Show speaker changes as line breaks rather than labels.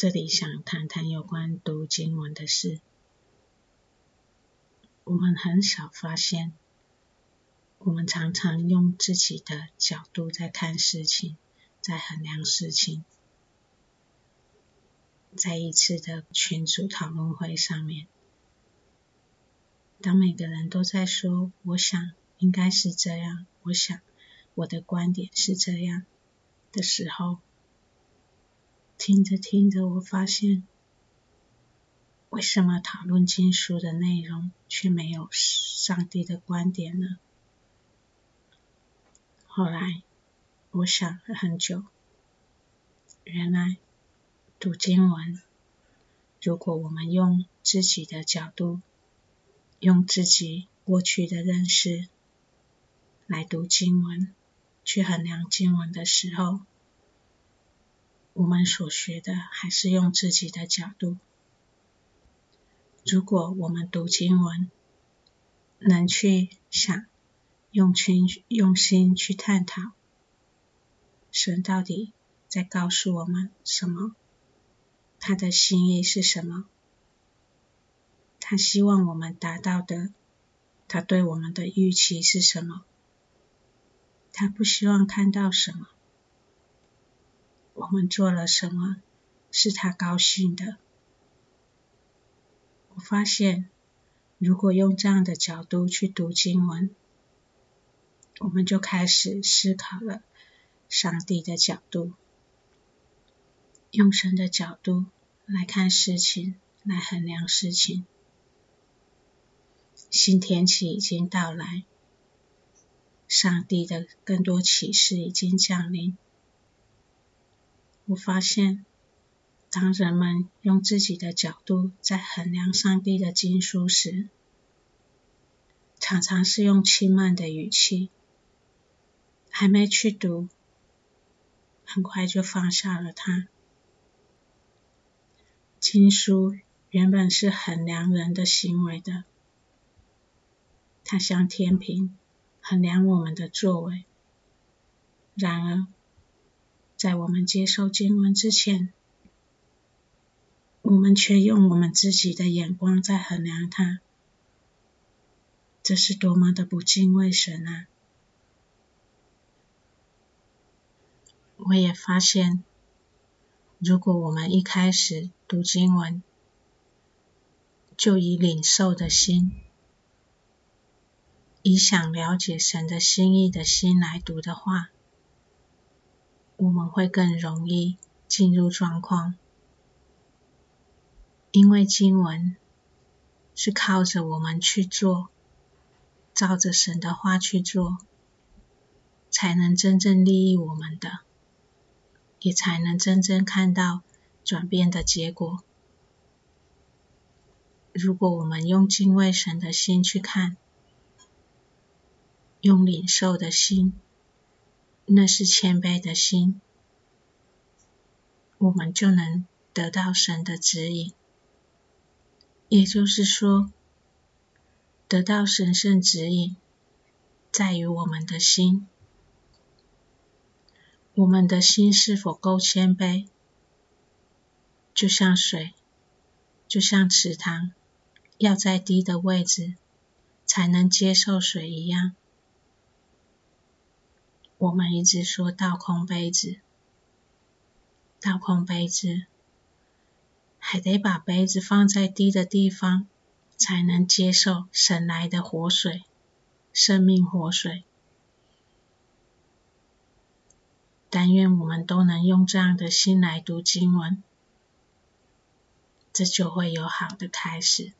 这里想谈谈有关读经文的事。我们很少发现，我们常常用自己的角度在看事情，在衡量事情。在一次的群组讨论会上面，当每个人都在说“我想应该是这样”，“我想我的观点是这样”的时候，听着听着，我发现，为什么讨论经书的内容却没有上帝的观点呢？后来，我想了很久，原来。读经文，如果我们用自己的角度，用自己过去的认识来读经文，去衡量经文的时候，我们所学的还是用自己的角度。如果我们读经文，能去想，用心用心去探讨，神到底在告诉我们什么？他的心意是什么？他希望我们达到的，他对我们的预期是什么？他不希望看到什么？我们做了什么，是他高兴的？我发现，如果用这样的角度去读经文，我们就开始思考了上帝的角度。用神的角度来看事情，来衡量事情。新天期已经到来，上帝的更多启示已经降临。我发现，当人们用自己的角度在衡量上帝的经书时，常常是用轻慢的语气，还没去读，很快就放下了它。经书原本是衡量人的行为的，它像天平，衡量我们的作为。然而，在我们接受经文之前，我们却用我们自己的眼光在衡量它，这是多么的不敬畏神啊！我也发现。如果我们一开始读经文，就以领受的心，以想了解神的心意的心来读的话，我们会更容易进入状况，因为经文是靠着我们去做，照着神的话去做，才能真正利益我们的。也才能真正看到转变的结果。如果我们用敬畏神的心去看，用领受的心，那是谦卑的心，我们就能得到神的指引。也就是说，得到神圣指引，在于我们的心。我们的心是否够谦卑？就像水，就像池塘，要在低的位置才能接受水一样。我们一直说倒空杯子，倒空杯子，还得把杯子放在低的地方，才能接受神来的活水，生命活水。但愿我们都能用这样的心来读经文，这就会有好的开始。